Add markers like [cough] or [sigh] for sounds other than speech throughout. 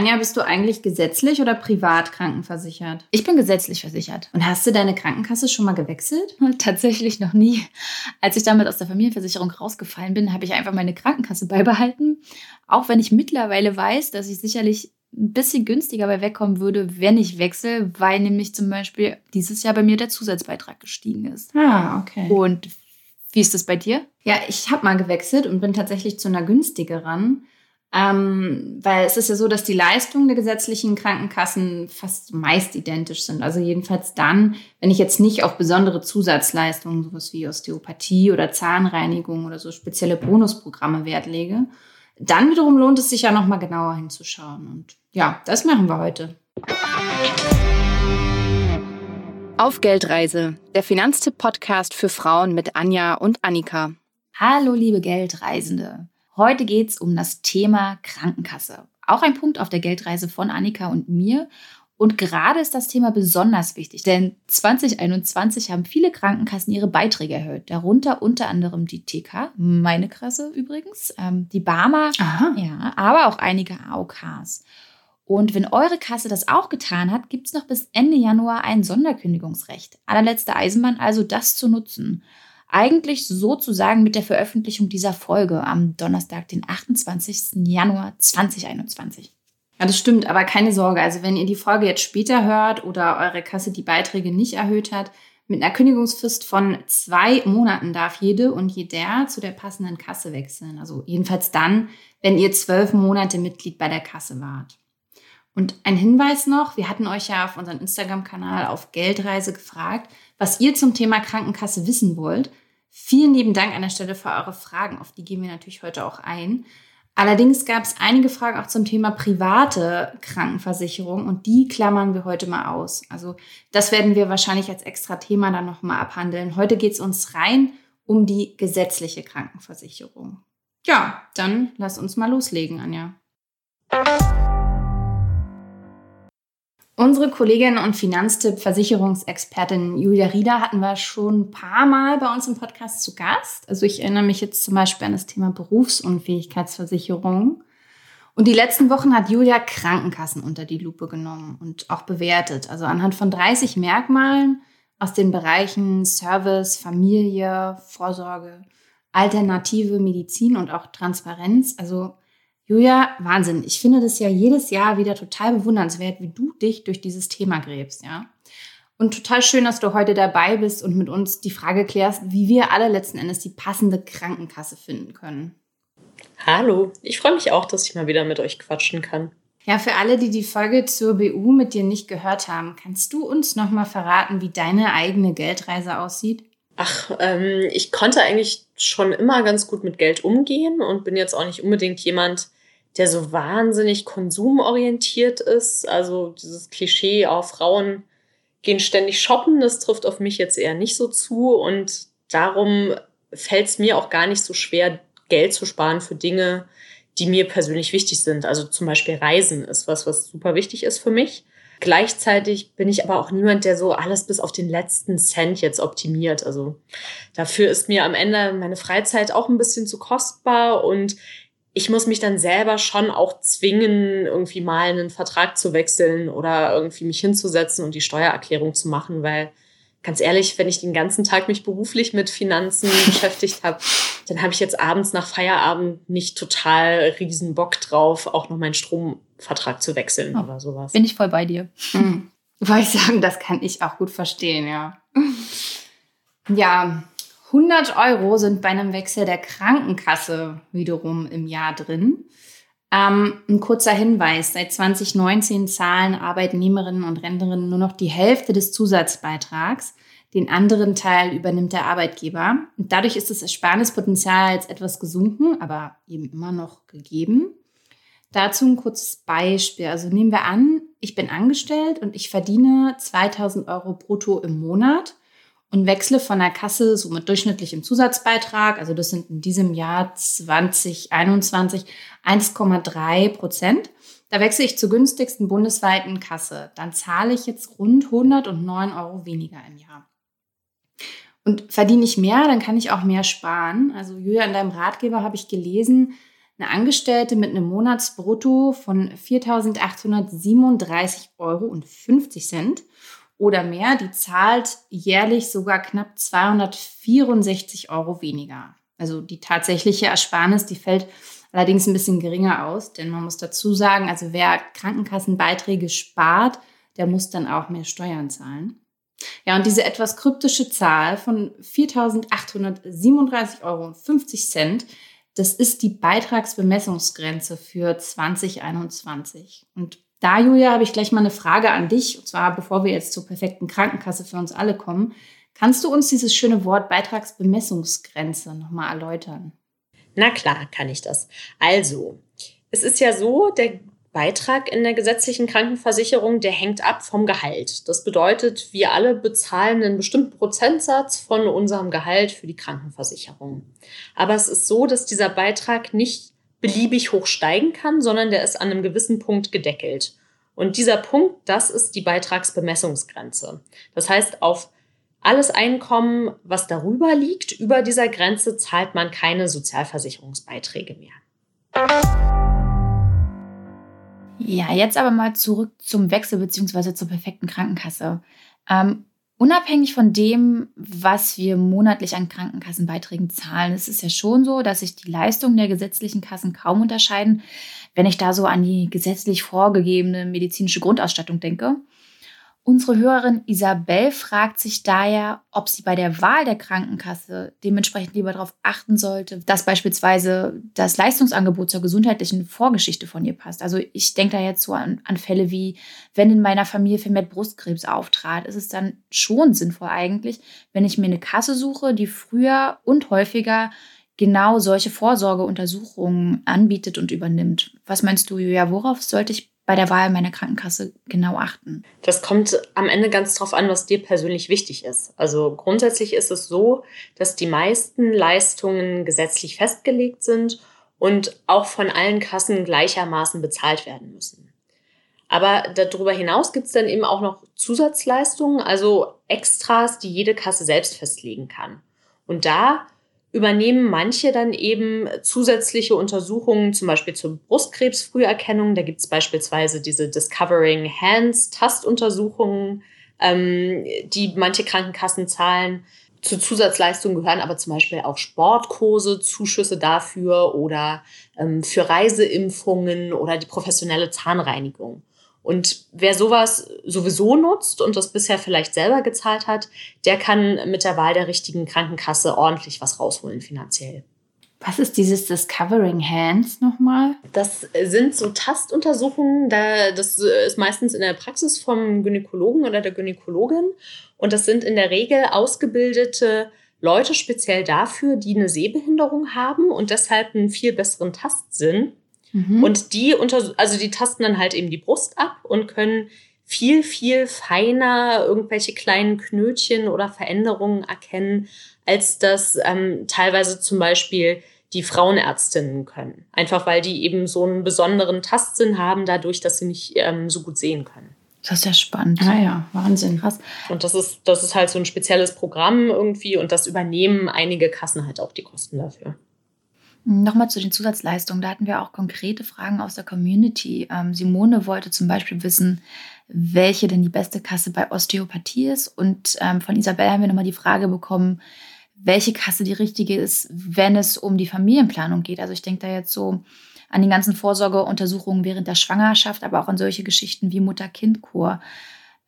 Anja, bist du eigentlich gesetzlich oder privat krankenversichert? Ich bin gesetzlich versichert. Und hast du deine Krankenkasse schon mal gewechselt? Tatsächlich noch nie. Als ich damit aus der Familienversicherung rausgefallen bin, habe ich einfach meine Krankenkasse beibehalten. Auch wenn ich mittlerweile weiß, dass ich sicherlich ein bisschen günstiger bei wegkommen würde, wenn ich wechsle, weil nämlich zum Beispiel dieses Jahr bei mir der Zusatzbeitrag gestiegen ist. Ah, okay. Und wie ist das bei dir? Ja, ich habe mal gewechselt und bin tatsächlich zu einer günstigeren. Ähm, weil es ist ja so, dass die Leistungen der gesetzlichen Krankenkassen fast meist identisch sind. Also jedenfalls dann, wenn ich jetzt nicht auf besondere Zusatzleistungen, sowas wie Osteopathie oder Zahnreinigung oder so spezielle Bonusprogramme Wert lege. Dann wiederum lohnt es sich ja nochmal genauer hinzuschauen. Und ja, das machen wir heute. Auf Geldreise, der Finanztipp-Podcast für Frauen mit Anja und Annika. Hallo, liebe Geldreisende. Heute geht es um das Thema Krankenkasse. Auch ein Punkt auf der Geldreise von Annika und mir. Und gerade ist das Thema besonders wichtig, denn 2021 haben viele Krankenkassen ihre Beiträge erhöht. Darunter unter anderem die TK, meine Kasse übrigens, ähm, die Barmer, ja, aber auch einige AOKs. Und wenn eure Kasse das auch getan hat, gibt es noch bis Ende Januar ein Sonderkündigungsrecht. Allerletzte Eisenbahn also, das zu nutzen. Eigentlich sozusagen mit der Veröffentlichung dieser Folge am Donnerstag, den 28. Januar 2021. Ja, das stimmt, aber keine Sorge. Also wenn ihr die Folge jetzt später hört oder eure Kasse die Beiträge nicht erhöht hat, mit einer Kündigungsfrist von zwei Monaten darf jede und jeder zu der passenden Kasse wechseln. Also jedenfalls dann, wenn ihr zwölf Monate Mitglied bei der Kasse wart. Und ein Hinweis noch, wir hatten euch ja auf unserem Instagram-Kanal auf Geldreise gefragt, was ihr zum Thema Krankenkasse wissen wollt. Vielen lieben Dank an der Stelle für eure Fragen, auf die gehen wir natürlich heute auch ein. Allerdings gab es einige Fragen auch zum Thema private Krankenversicherung und die klammern wir heute mal aus. Also das werden wir wahrscheinlich als extra Thema dann nochmal abhandeln. Heute geht es uns rein um die gesetzliche Krankenversicherung. Ja, dann lass uns mal loslegen, Anja. Unsere Kollegin und Finanztipp-Versicherungsexpertin Julia Rieder hatten wir schon ein paar Mal bei uns im Podcast zu Gast. Also ich erinnere mich jetzt zum Beispiel an das Thema Berufsunfähigkeitsversicherung. Und die letzten Wochen hat Julia Krankenkassen unter die Lupe genommen und auch bewertet. Also anhand von 30 Merkmalen aus den Bereichen Service, Familie, Vorsorge, alternative Medizin und auch Transparenz. Also Julia, Wahnsinn. Ich finde das ja jedes Jahr wieder total bewundernswert, wie du dich durch dieses Thema gräbst, ja. Und total schön, dass du heute dabei bist und mit uns die Frage klärst, wie wir alle letzten Endes die passende Krankenkasse finden können. Hallo, ich freue mich auch, dass ich mal wieder mit euch quatschen kann. Ja, für alle, die die Folge zur BU mit dir nicht gehört haben, kannst du uns noch mal verraten, wie deine eigene Geldreise aussieht? Ach, ähm, ich konnte eigentlich schon immer ganz gut mit Geld umgehen und bin jetzt auch nicht unbedingt jemand, der so wahnsinnig konsumorientiert ist. Also dieses Klischee, auch Frauen gehen ständig shoppen, das trifft auf mich jetzt eher nicht so zu. Und darum fällt es mir auch gar nicht so schwer, Geld zu sparen für Dinge, die mir persönlich wichtig sind. Also zum Beispiel Reisen ist was, was super wichtig ist für mich. Gleichzeitig bin ich aber auch niemand, der so alles bis auf den letzten Cent jetzt optimiert. Also dafür ist mir am Ende meine Freizeit auch ein bisschen zu kostbar und ich muss mich dann selber schon auch zwingen, irgendwie mal einen Vertrag zu wechseln oder irgendwie mich hinzusetzen und die Steuererklärung zu machen, weil ganz ehrlich, wenn ich den ganzen Tag mich beruflich mit Finanzen [laughs] beschäftigt habe, dann habe ich jetzt abends nach Feierabend nicht total riesen Bock drauf, auch noch meinen Stromvertrag zu wechseln oh, oder sowas. Bin ich voll bei dir. Mhm. [laughs] Wollte ich sagen, das kann ich auch gut verstehen, ja. Ja, 100 Euro sind bei einem Wechsel der Krankenkasse wiederum im Jahr drin. Ähm, ein kurzer Hinweis. Seit 2019 zahlen Arbeitnehmerinnen und Rentnerinnen nur noch die Hälfte des Zusatzbeitrags. Den anderen Teil übernimmt der Arbeitgeber. Und dadurch ist das Ersparnispotenzial jetzt etwas gesunken, aber eben immer noch gegeben. Dazu ein kurzes Beispiel. Also nehmen wir an, ich bin angestellt und ich verdiene 2000 Euro brutto im Monat und wechsle von der Kasse so mit durchschnittlichem Zusatzbeitrag, also das sind in diesem Jahr 2021 1,3 Prozent. Da wechsle ich zur günstigsten bundesweiten Kasse. Dann zahle ich jetzt rund 109 Euro weniger im Jahr. Und verdiene ich mehr, dann kann ich auch mehr sparen. Also Julia, in deinem Ratgeber habe ich gelesen, Eine Angestellte mit einem Monatsbrutto von 4.837,50 Euro oder mehr, die zahlt jährlich sogar knapp 264 Euro weniger. Also die tatsächliche Ersparnis, die fällt allerdings ein bisschen geringer aus, denn man muss dazu sagen, also wer Krankenkassenbeiträge spart, der muss dann auch mehr Steuern zahlen. Ja, und diese etwas kryptische Zahl von 4.837,50 Euro, das ist die Beitragsbemessungsgrenze für 2021. Und da, Julia, habe ich gleich mal eine Frage an dich. Und zwar, bevor wir jetzt zur perfekten Krankenkasse für uns alle kommen. Kannst du uns dieses schöne Wort Beitragsbemessungsgrenze nochmal erläutern? Na klar, kann ich das. Also, es ist ja so, der Beitrag in der gesetzlichen Krankenversicherung, der hängt ab vom Gehalt. Das bedeutet, wir alle bezahlen einen bestimmten Prozentsatz von unserem Gehalt für die Krankenversicherung. Aber es ist so, dass dieser Beitrag nicht beliebig hoch steigen kann, sondern der ist an einem gewissen Punkt gedeckelt. Und dieser Punkt, das ist die Beitragsbemessungsgrenze. Das heißt, auf alles Einkommen, was darüber liegt, über dieser Grenze, zahlt man keine Sozialversicherungsbeiträge mehr. Ja, jetzt aber mal zurück zum Wechsel bzw. zur perfekten Krankenkasse. Ähm, Unabhängig von dem, was wir monatlich an Krankenkassenbeiträgen zahlen, ist es ja schon so, dass sich die Leistungen der gesetzlichen Kassen kaum unterscheiden, wenn ich da so an die gesetzlich vorgegebene medizinische Grundausstattung denke. Unsere Hörerin Isabel fragt sich daher, ob sie bei der Wahl der Krankenkasse dementsprechend lieber darauf achten sollte, dass beispielsweise das Leistungsangebot zur gesundheitlichen Vorgeschichte von ihr passt. Also ich denke da jetzt so an, an Fälle wie, wenn in meiner Familie vermehrt Brustkrebs auftrat, ist es dann schon sinnvoll eigentlich, wenn ich mir eine Kasse suche, die früher und häufiger genau solche Vorsorgeuntersuchungen anbietet und übernimmt. Was meinst du, Julia, worauf sollte ich bei der Wahl meiner Krankenkasse genau achten? Das kommt am Ende ganz drauf an, was dir persönlich wichtig ist. Also grundsätzlich ist es so, dass die meisten Leistungen gesetzlich festgelegt sind und auch von allen Kassen gleichermaßen bezahlt werden müssen. Aber darüber hinaus gibt es dann eben auch noch Zusatzleistungen, also Extras, die jede Kasse selbst festlegen kann. Und da übernehmen manche dann eben zusätzliche Untersuchungen, zum Beispiel zur Brustkrebsfrüherkennung. Da gibt es beispielsweise diese Discovering Hands Tastuntersuchungen, ähm, die manche Krankenkassen zahlen. Zu Zusatzleistungen gehören aber zum Beispiel auch Sportkurse, Zuschüsse dafür oder ähm, für Reiseimpfungen oder die professionelle Zahnreinigung. Und wer sowas sowieso nutzt und das bisher vielleicht selber gezahlt hat, der kann mit der Wahl der richtigen Krankenkasse ordentlich was rausholen finanziell. Was ist dieses Discovering Hands nochmal? Das sind so Tastuntersuchungen. Da, das ist meistens in der Praxis vom Gynäkologen oder der Gynäkologin. Und das sind in der Regel ausgebildete Leute speziell dafür, die eine Sehbehinderung haben und deshalb einen viel besseren Tastsinn Mhm. Und die unter, also die tasten dann halt eben die Brust ab und können viel, viel feiner irgendwelche kleinen Knötchen oder Veränderungen erkennen, als das ähm, teilweise zum Beispiel die Frauenärztinnen können. Einfach weil die eben so einen besonderen Tastsinn haben, dadurch, dass sie nicht ähm, so gut sehen können. Das ist ja spannend. Ah ja, Wahnsinn. Krass. Und das ist, das ist halt so ein spezielles Programm irgendwie und das übernehmen einige Kassen halt auch die Kosten dafür. Nochmal zu den Zusatzleistungen. Da hatten wir auch konkrete Fragen aus der Community. Ähm, Simone wollte zum Beispiel wissen, welche denn die beste Kasse bei Osteopathie ist. Und ähm, von Isabel haben wir nochmal die Frage bekommen, welche Kasse die richtige ist, wenn es um die Familienplanung geht. Also ich denke da jetzt so an die ganzen Vorsorgeuntersuchungen während der Schwangerschaft, aber auch an solche Geschichten wie Mutter-Kind-Kur.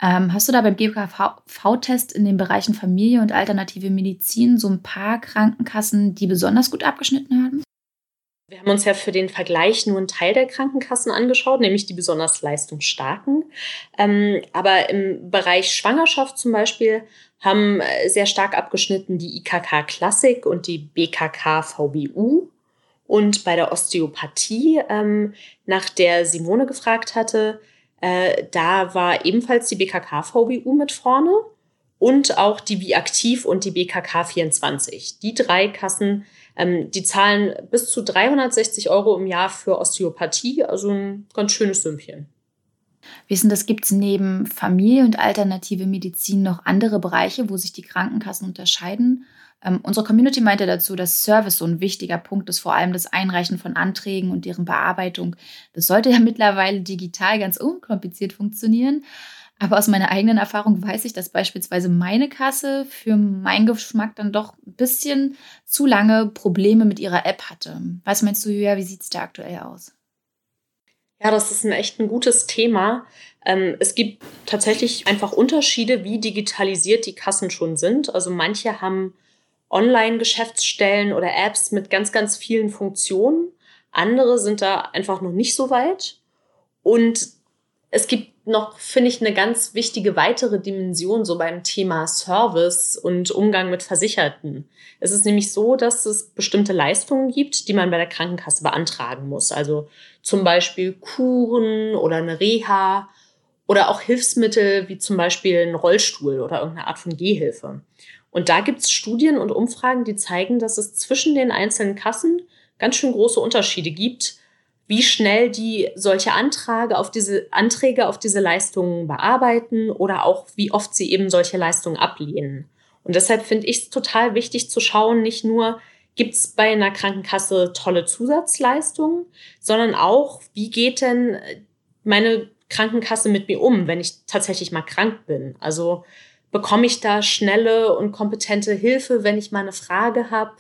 Ähm, hast du da beim GKV-Test in den Bereichen Familie und alternative Medizin so ein paar Krankenkassen, die besonders gut abgeschnitten haben? Wir haben uns ja für den Vergleich nur einen Teil der Krankenkassen angeschaut, nämlich die besonders leistungsstarken. Ähm, aber im Bereich Schwangerschaft zum Beispiel haben äh, sehr stark abgeschnitten die IKK Klassik und die BKK VBU. Und bei der Osteopathie, ähm, nach der Simone gefragt hatte, äh, da war ebenfalls die BKK VBU mit vorne und auch die Biaktiv und die BKK 24. Die drei Kassen ähm, die zahlen bis zu 360 Euro im Jahr für Osteopathie, also ein ganz schönes Sümmchen. Wissen, das gibt es neben Familie und alternative Medizin noch andere Bereiche, wo sich die Krankenkassen unterscheiden? Ähm, unsere Community meinte dazu, dass Service so ein wichtiger Punkt ist, vor allem das Einreichen von Anträgen und deren Bearbeitung. Das sollte ja [laughs] mittlerweile digital ganz unkompliziert funktionieren. Aber aus meiner eigenen Erfahrung weiß ich, dass beispielsweise meine Kasse für meinen Geschmack dann doch ein bisschen zu lange Probleme mit ihrer App hatte. Was meinst du, Julia, wie sieht es da aktuell aus? Ja, das ist ein echt ein gutes Thema. Ähm, es gibt tatsächlich einfach Unterschiede, wie digitalisiert die Kassen schon sind. Also manche haben Online-Geschäftsstellen oder Apps mit ganz, ganz vielen Funktionen. Andere sind da einfach noch nicht so weit. Und es gibt noch, finde ich, eine ganz wichtige weitere Dimension so beim Thema Service und Umgang mit Versicherten. Es ist nämlich so, dass es bestimmte Leistungen gibt, die man bei der Krankenkasse beantragen muss. Also zum Beispiel Kuren oder eine Reha oder auch Hilfsmittel wie zum Beispiel ein Rollstuhl oder irgendeine Art von Gehhilfe. Und da gibt es Studien und Umfragen, die zeigen, dass es zwischen den einzelnen Kassen ganz schön große Unterschiede gibt, wie schnell die solche Anträge auf diese Anträge auf diese Leistungen bearbeiten oder auch wie oft sie eben solche Leistungen ablehnen. Und deshalb finde ich es total wichtig zu schauen, nicht nur gibt es bei einer Krankenkasse tolle Zusatzleistungen, sondern auch, wie geht denn meine Krankenkasse mit mir um, wenn ich tatsächlich mal krank bin? Also bekomme ich da schnelle und kompetente Hilfe, wenn ich mal eine Frage habe?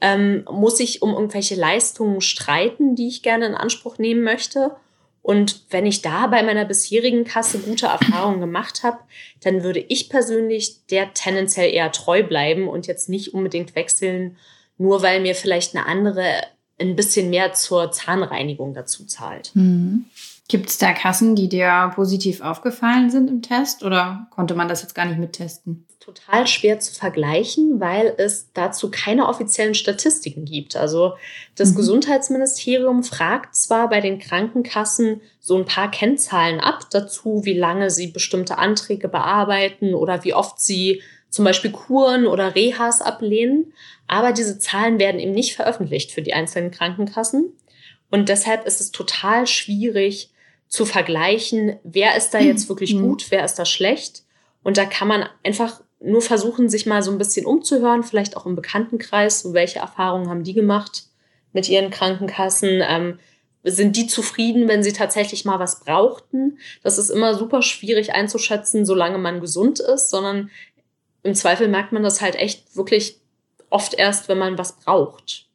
ähm, muss ich um irgendwelche Leistungen streiten, die ich gerne in Anspruch nehmen möchte. Und wenn ich da bei meiner bisherigen Kasse gute Erfahrungen gemacht habe, dann würde ich persönlich der tendenziell eher treu bleiben und jetzt nicht unbedingt wechseln, nur weil mir vielleicht eine andere ein bisschen mehr zur Zahnreinigung dazu zahlt. Mhm. Gibt es da Kassen, die dir positiv aufgefallen sind im Test oder konnte man das jetzt gar nicht mittesten? Total schwer zu vergleichen, weil es dazu keine offiziellen Statistiken gibt. Also das mhm. Gesundheitsministerium fragt zwar bei den Krankenkassen so ein paar Kennzahlen ab dazu, wie lange sie bestimmte Anträge bearbeiten oder wie oft sie zum Beispiel Kuren oder Rehas ablehnen, aber diese Zahlen werden eben nicht veröffentlicht für die einzelnen Krankenkassen. Und deshalb ist es total schwierig, zu vergleichen, wer ist da jetzt wirklich mhm. gut, wer ist da schlecht. Und da kann man einfach nur versuchen, sich mal so ein bisschen umzuhören, vielleicht auch im Bekanntenkreis, so welche Erfahrungen haben die gemacht mit ihren Krankenkassen. Ähm, sind die zufrieden, wenn sie tatsächlich mal was brauchten? Das ist immer super schwierig einzuschätzen, solange man gesund ist, sondern im Zweifel merkt man das halt echt wirklich oft erst, wenn man was braucht.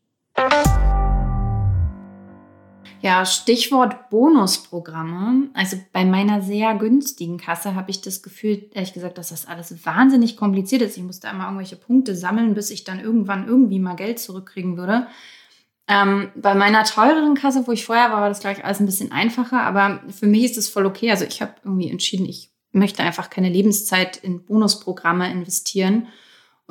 Ja, Stichwort Bonusprogramme. Also bei meiner sehr günstigen Kasse habe ich das Gefühl, ehrlich gesagt, dass das alles wahnsinnig kompliziert ist. Ich musste einmal irgendwelche Punkte sammeln, bis ich dann irgendwann irgendwie mal Geld zurückkriegen würde. Ähm, bei meiner teureren Kasse, wo ich vorher war, war das gleich alles ein bisschen einfacher, aber für mich ist es voll okay. Also ich habe irgendwie entschieden, ich möchte einfach keine Lebenszeit in Bonusprogramme investieren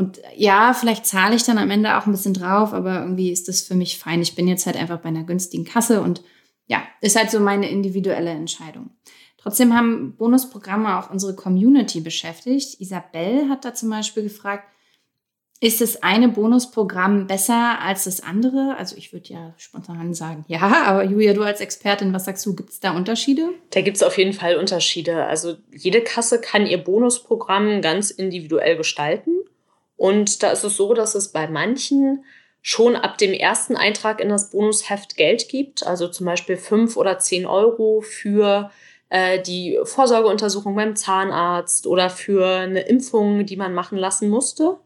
und ja, vielleicht zahle ich dann am Ende auch ein bisschen drauf, aber irgendwie ist das für mich fein. Ich bin jetzt halt einfach bei einer günstigen Kasse und ja, ist halt so meine individuelle Entscheidung. Trotzdem haben Bonusprogramme auch unsere Community beschäftigt. Isabel hat da zum Beispiel gefragt, ist das eine Bonusprogramm besser als das andere? Also ich würde ja spontan sagen, ja, aber Julia, du als Expertin, was sagst du, gibt es da Unterschiede? Da gibt es auf jeden Fall Unterschiede. Also jede Kasse kann ihr Bonusprogramm ganz individuell gestalten. Und da ist es so, dass es bei manchen schon ab dem ersten Eintrag in das Bonusheft Geld gibt, also zum Beispiel fünf oder zehn Euro für äh, die Vorsorgeuntersuchung beim Zahnarzt oder für eine Impfung, die man machen lassen musste.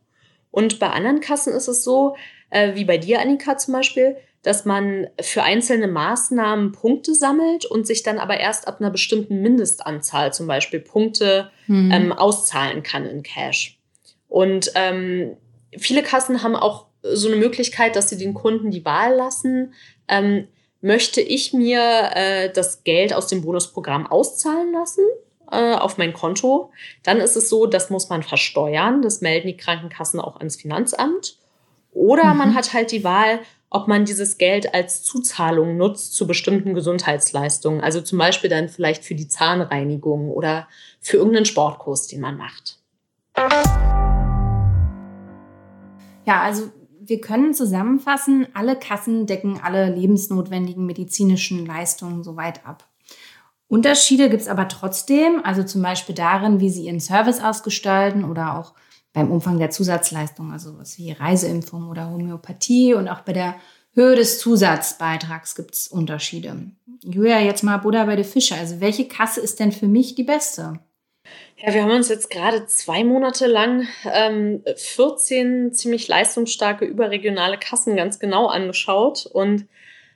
Und bei anderen Kassen ist es so, äh, wie bei dir, Annika zum Beispiel, dass man für einzelne Maßnahmen Punkte sammelt und sich dann aber erst ab einer bestimmten Mindestanzahl zum Beispiel Punkte hm. ähm, auszahlen kann in Cash. Und ähm, viele Kassen haben auch so eine Möglichkeit, dass sie den Kunden die Wahl lassen. Ähm, möchte ich mir äh, das Geld aus dem Bonusprogramm auszahlen lassen äh, auf mein Konto? Dann ist es so, das muss man versteuern. Das melden die Krankenkassen auch ans Finanzamt. Oder mhm. man hat halt die Wahl, ob man dieses Geld als Zuzahlung nutzt zu bestimmten Gesundheitsleistungen. Also zum Beispiel dann vielleicht für die Zahnreinigung oder für irgendeinen Sportkurs, den man macht. Ja, also wir können zusammenfassen, alle Kassen decken alle lebensnotwendigen medizinischen Leistungen soweit ab. Unterschiede gibt es aber trotzdem, also zum Beispiel darin, wie sie ihren Service ausgestalten oder auch beim Umfang der Zusatzleistung, also was wie Reiseimpfung oder Homöopathie und auch bei der Höhe des Zusatzbeitrags gibt es Unterschiede. Julia, jetzt mal Buddha bei der Fische. Also welche Kasse ist denn für mich die beste? Ja, wir haben uns jetzt gerade zwei Monate lang ähm, 14 ziemlich leistungsstarke überregionale Kassen ganz genau angeschaut und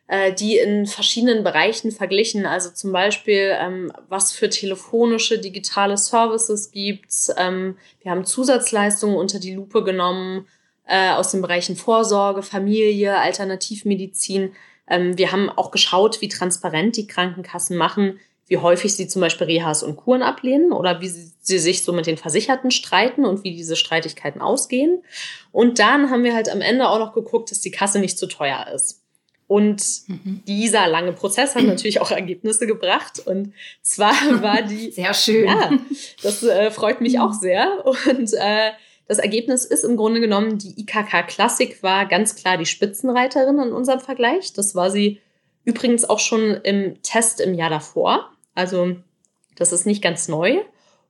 äh, die in verschiedenen Bereichen verglichen. Also zum Beispiel, ähm, was für telefonische digitale Services gibt's. Ähm, wir haben Zusatzleistungen unter die Lupe genommen äh, aus den Bereichen Vorsorge, Familie, Alternativmedizin. Ähm, wir haben auch geschaut, wie transparent die Krankenkassen machen, wie häufig sie zum Beispiel Rehas und Kuren ablehnen oder wie sie, sich so mit den Versicherten streiten und wie diese Streitigkeiten ausgehen. Und dann haben wir halt am Ende auch noch geguckt, dass die Kasse nicht zu teuer ist. Und mhm. dieser lange Prozess hat [clears throat] natürlich auch Ergebnisse gebracht. Und zwar [laughs] war die. Sehr schön. Ja, das äh, freut mich auch sehr. Und äh, das Ergebnis ist im Grunde genommen, die IKK Klassik war ganz klar die Spitzenreiterin in unserem Vergleich. Das war sie übrigens auch schon im Test im Jahr davor. Also das ist nicht ganz neu.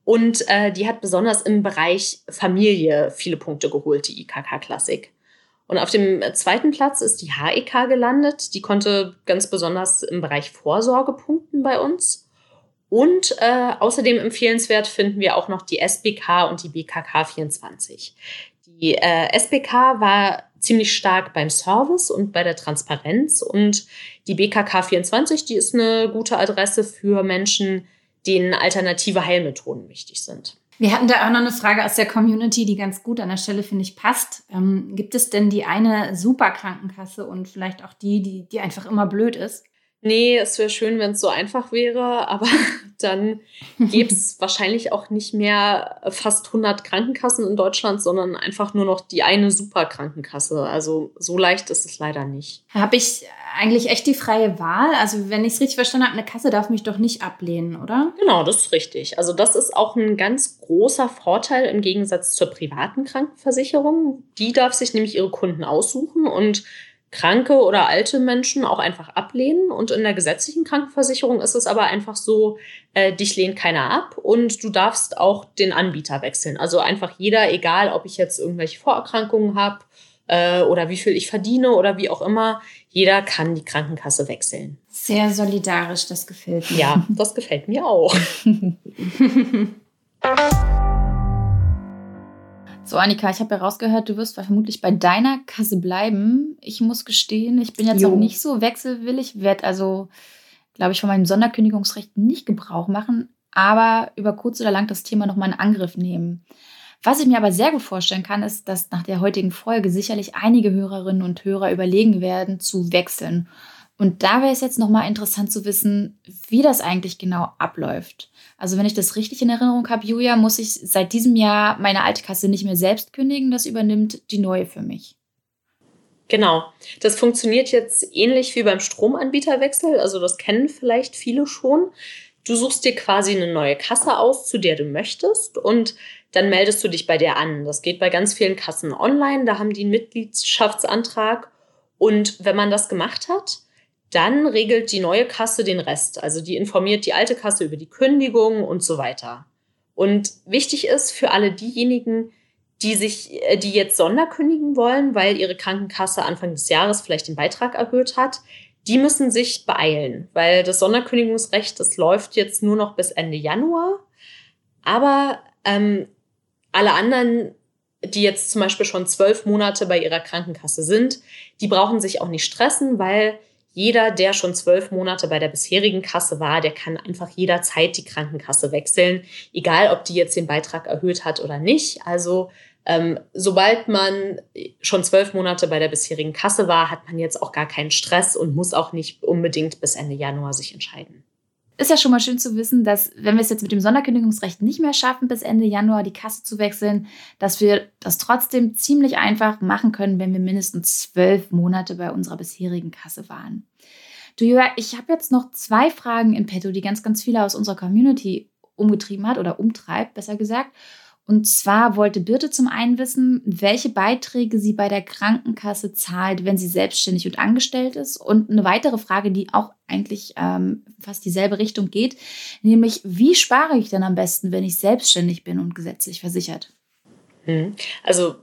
Und äh, die hat besonders im Bereich Familie viele Punkte geholt, die IKK Klassik. Und auf dem zweiten Platz ist die HEK gelandet. Die konnte ganz besonders im Bereich Vorsorge punkten bei uns. Und äh, außerdem empfehlenswert finden wir auch noch die SBK und die BKK 24. Die äh, SBK war ziemlich stark beim Service und bei der Transparenz und die BKK 24, die ist eine gute Adresse für Menschen, denen alternative Heilmethoden wichtig sind. Wir hatten da auch noch eine Frage aus der Community, die ganz gut an der Stelle, finde ich, passt. Ähm, gibt es denn die eine Superkrankenkasse und vielleicht auch die, die, die einfach immer blöd ist? Nee, es wäre schön, wenn es so einfach wäre, aber [laughs] dann gäbe es [laughs] wahrscheinlich auch nicht mehr fast 100 Krankenkassen in Deutschland, sondern einfach nur noch die eine Superkrankenkasse. Also so leicht ist es leider nicht. Habe ich eigentlich echt die freie Wahl? Also wenn ich es richtig verstanden habe, eine Kasse darf mich doch nicht ablehnen, oder? Genau, das ist richtig. Also das ist auch ein ganz großer Vorteil im Gegensatz zur privaten Krankenversicherung. Die darf sich nämlich ihre Kunden aussuchen und kranke oder alte Menschen auch einfach ablehnen. Und in der gesetzlichen Krankenversicherung ist es aber einfach so, äh, dich lehnt keiner ab und du darfst auch den Anbieter wechseln. Also einfach jeder, egal ob ich jetzt irgendwelche Vorerkrankungen habe äh, oder wie viel ich verdiene oder wie auch immer, jeder kann die Krankenkasse wechseln. Sehr solidarisch, das gefällt mir. Ja, das gefällt mir auch. [laughs] So, Annika, ich habe herausgehört, du wirst vermutlich bei deiner Kasse bleiben. Ich muss gestehen, ich bin jetzt jo. noch nicht so wechselwillig, werde also, glaube ich, von meinem Sonderkündigungsrecht nicht Gebrauch machen, aber über kurz oder lang das Thema nochmal in Angriff nehmen. Was ich mir aber sehr gut vorstellen kann, ist, dass nach der heutigen Folge sicherlich einige Hörerinnen und Hörer überlegen werden, zu wechseln. Und da wäre es jetzt nochmal interessant zu wissen, wie das eigentlich genau abläuft. Also wenn ich das richtig in Erinnerung habe, Julia, muss ich seit diesem Jahr meine alte Kasse nicht mehr selbst kündigen. Das übernimmt die neue für mich. Genau. Das funktioniert jetzt ähnlich wie beim Stromanbieterwechsel. Also das kennen vielleicht viele schon. Du suchst dir quasi eine neue Kasse aus, zu der du möchtest und dann meldest du dich bei der an. Das geht bei ganz vielen Kassen online. Da haben die einen Mitgliedschaftsantrag. Und wenn man das gemacht hat, dann regelt die neue Kasse den Rest. Also die informiert die alte Kasse über die Kündigung und so weiter. Und wichtig ist für alle diejenigen, die sich, äh, die jetzt Sonderkündigen wollen, weil ihre Krankenkasse Anfang des Jahres vielleicht den Beitrag erhöht hat, die müssen sich beeilen, weil das Sonderkündigungsrecht, das läuft jetzt nur noch bis Ende Januar. Aber ähm, alle anderen, die jetzt zum Beispiel schon zwölf Monate bei ihrer Krankenkasse sind, die brauchen sich auch nicht stressen, weil jeder, der schon zwölf Monate bei der bisherigen Kasse war, der kann einfach jederzeit die Krankenkasse wechseln, egal ob die jetzt den Beitrag erhöht hat oder nicht. Also ähm, sobald man schon zwölf Monate bei der bisherigen Kasse war, hat man jetzt auch gar keinen Stress und muss auch nicht unbedingt bis Ende Januar sich entscheiden ist ja schon mal schön zu wissen, dass wenn wir es jetzt mit dem Sonderkündigungsrecht nicht mehr schaffen, bis Ende Januar die Kasse zu wechseln, dass wir das trotzdem ziemlich einfach machen können, wenn wir mindestens zwölf Monate bei unserer bisherigen Kasse waren. Du, ich habe jetzt noch zwei Fragen in petto, die ganz, ganz viele aus unserer Community umgetrieben hat oder umtreibt, besser gesagt. Und zwar wollte Birte zum einen wissen, welche Beiträge sie bei der Krankenkasse zahlt, wenn sie selbstständig und angestellt ist. Und eine weitere Frage, die auch eigentlich ähm, fast dieselbe Richtung geht, nämlich wie spare ich denn am besten, wenn ich selbstständig bin und gesetzlich versichert? Hm. Also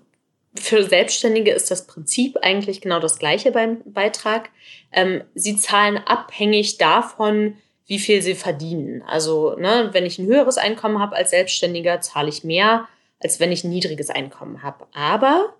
für Selbstständige ist das Prinzip eigentlich genau das gleiche beim Beitrag. Ähm, sie zahlen abhängig davon, wie viel sie verdienen. Also, ne, wenn ich ein höheres Einkommen habe als Selbstständiger, zahle ich mehr, als wenn ich ein niedriges Einkommen habe. Aber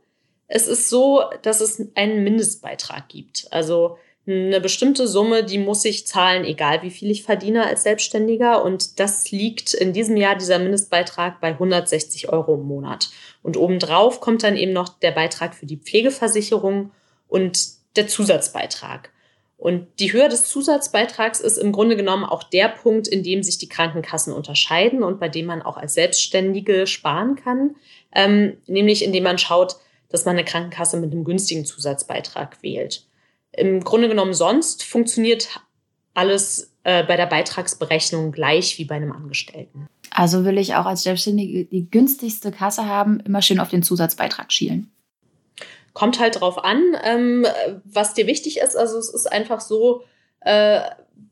es ist so, dass es einen Mindestbeitrag gibt. Also eine bestimmte Summe, die muss ich zahlen, egal wie viel ich verdiene als Selbstständiger. Und das liegt in diesem Jahr, dieser Mindestbeitrag, bei 160 Euro im Monat. Und obendrauf kommt dann eben noch der Beitrag für die Pflegeversicherung und der Zusatzbeitrag. Und die Höhe des Zusatzbeitrags ist im Grunde genommen auch der Punkt, in dem sich die Krankenkassen unterscheiden und bei dem man auch als Selbstständige sparen kann, ähm, nämlich indem man schaut, dass man eine Krankenkasse mit einem günstigen Zusatzbeitrag wählt. Im Grunde genommen sonst funktioniert alles äh, bei der Beitragsberechnung gleich wie bei einem Angestellten. Also will ich auch als Selbstständige die günstigste Kasse haben, immer schön auf den Zusatzbeitrag schielen. Kommt halt drauf an, ähm, was dir wichtig ist. Also es ist einfach so, äh,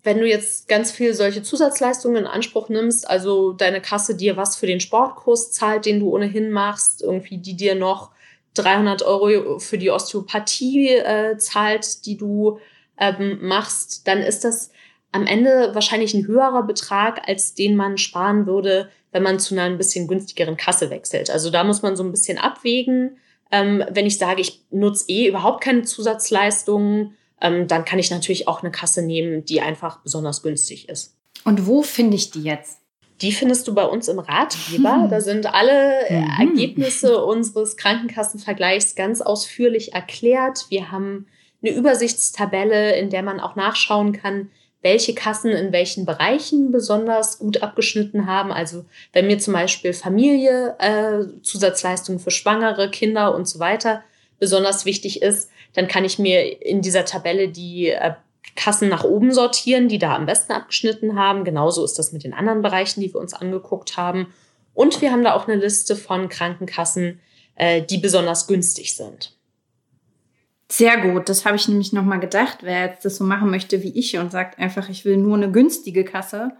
wenn du jetzt ganz viel solche Zusatzleistungen in Anspruch nimmst, also deine Kasse dir was für den Sportkurs zahlt, den du ohnehin machst, irgendwie die dir noch 300 Euro für die Osteopathie äh, zahlt, die du ähm, machst, dann ist das am Ende wahrscheinlich ein höherer Betrag, als den man sparen würde, wenn man zu einer ein bisschen günstigeren Kasse wechselt. Also da muss man so ein bisschen abwägen. Ähm, wenn ich sage, ich nutze eh überhaupt keine Zusatzleistungen, ähm, dann kann ich natürlich auch eine Kasse nehmen, die einfach besonders günstig ist. Und wo finde ich die jetzt? Die findest du bei uns im Ratgeber. Hm. Da sind alle äh, mhm. Ergebnisse unseres Krankenkassenvergleichs ganz ausführlich erklärt. Wir haben eine Übersichtstabelle, in der man auch nachschauen kann, welche Kassen in welchen Bereichen besonders gut abgeschnitten haben. Also wenn mir zum Beispiel Familie, äh, Zusatzleistungen für Schwangere, Kinder und so weiter besonders wichtig ist, dann kann ich mir in dieser Tabelle die äh, Kassen nach oben sortieren, die da am besten abgeschnitten haben. Genauso ist das mit den anderen Bereichen, die wir uns angeguckt haben. Und wir haben da auch eine Liste von Krankenkassen, äh, die besonders günstig sind. Sehr gut, das habe ich nämlich nochmal gedacht. Wer jetzt das so machen möchte wie ich und sagt einfach, ich will nur eine günstige Kasse,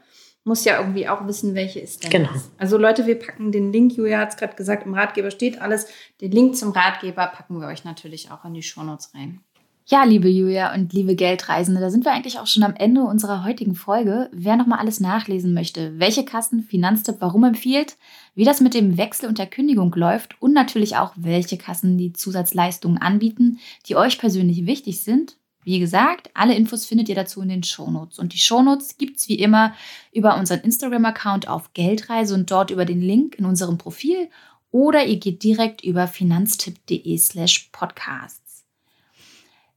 muss ja irgendwie auch wissen, welche ist denn Genau. Das. Also Leute, wir packen den Link, Julia hat es gerade gesagt, im Ratgeber steht alles. Den Link zum Ratgeber packen wir euch natürlich auch in die Shownotes rein. Ja, liebe Julia und liebe Geldreisende, da sind wir eigentlich auch schon am Ende unserer heutigen Folge. Wer nochmal alles nachlesen möchte, welche Kassen Finanztipp warum empfiehlt, wie das mit dem Wechsel und der Kündigung läuft und natürlich auch, welche Kassen die Zusatzleistungen anbieten, die euch persönlich wichtig sind. Wie gesagt, alle Infos findet ihr dazu in den Shownotes. Und die Shownotes gibt's wie immer über unseren Instagram-Account auf Geldreise und dort über den Link in unserem Profil oder ihr geht direkt über finanztipp.de slash podcast.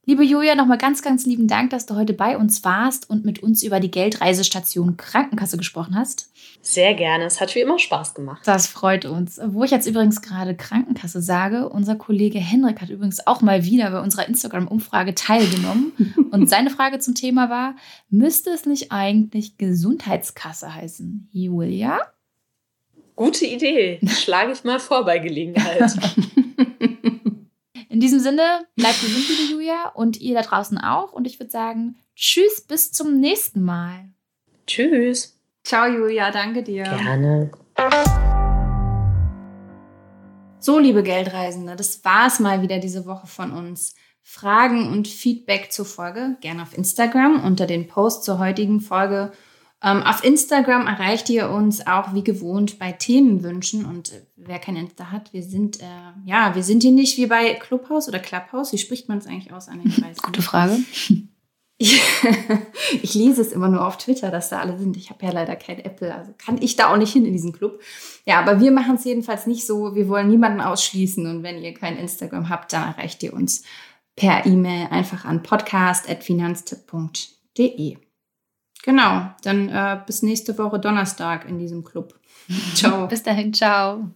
Liebe Julia, nochmal ganz, ganz lieben Dank, dass du heute bei uns warst und mit uns über die Geldreisestation Krankenkasse gesprochen hast. Sehr gerne. Es hat wie immer Spaß gemacht. Das freut uns. Wo ich jetzt übrigens gerade Krankenkasse sage, unser Kollege Henrik hat übrigens auch mal wieder bei unserer Instagram-Umfrage teilgenommen. [laughs] und seine Frage zum Thema war: Müsste es nicht eigentlich Gesundheitskasse heißen? Julia? Gute Idee. Schlage ich mal vor bei Gelegenheit. [laughs] In diesem Sinne, bleibt gesund, liebe Julia, und ihr da draußen auch. Und ich würde sagen, tschüss, bis zum nächsten Mal. Tschüss. Ciao, Julia, danke dir. Gerne. So, liebe Geldreisende, das war's mal wieder diese Woche von uns. Fragen und Feedback zur Folge gerne auf Instagram unter den Post zur heutigen Folge ähm, auf Instagram erreicht ihr uns auch wie gewohnt bei Themenwünschen und äh, wer kein Insta hat, wir sind äh, ja, wir sind hier nicht wie bei Clubhouse oder Clubhouse. Wie spricht man es eigentlich aus? Anne? Ich weiß Gute Frage. Ich, [laughs] ich, lese es immer nur auf Twitter, dass da alle sind. Ich habe ja leider kein Apple, also kann ich da auch nicht hin in diesen Club. Ja, aber wir machen es jedenfalls nicht so. Wir wollen niemanden ausschließen und wenn ihr kein Instagram habt, dann erreicht ihr uns per E-Mail einfach an podcast@finanztipp.de. Genau, dann äh, bis nächste Woche Donnerstag in diesem Club. [laughs] Ciao. bis dahin, ciao.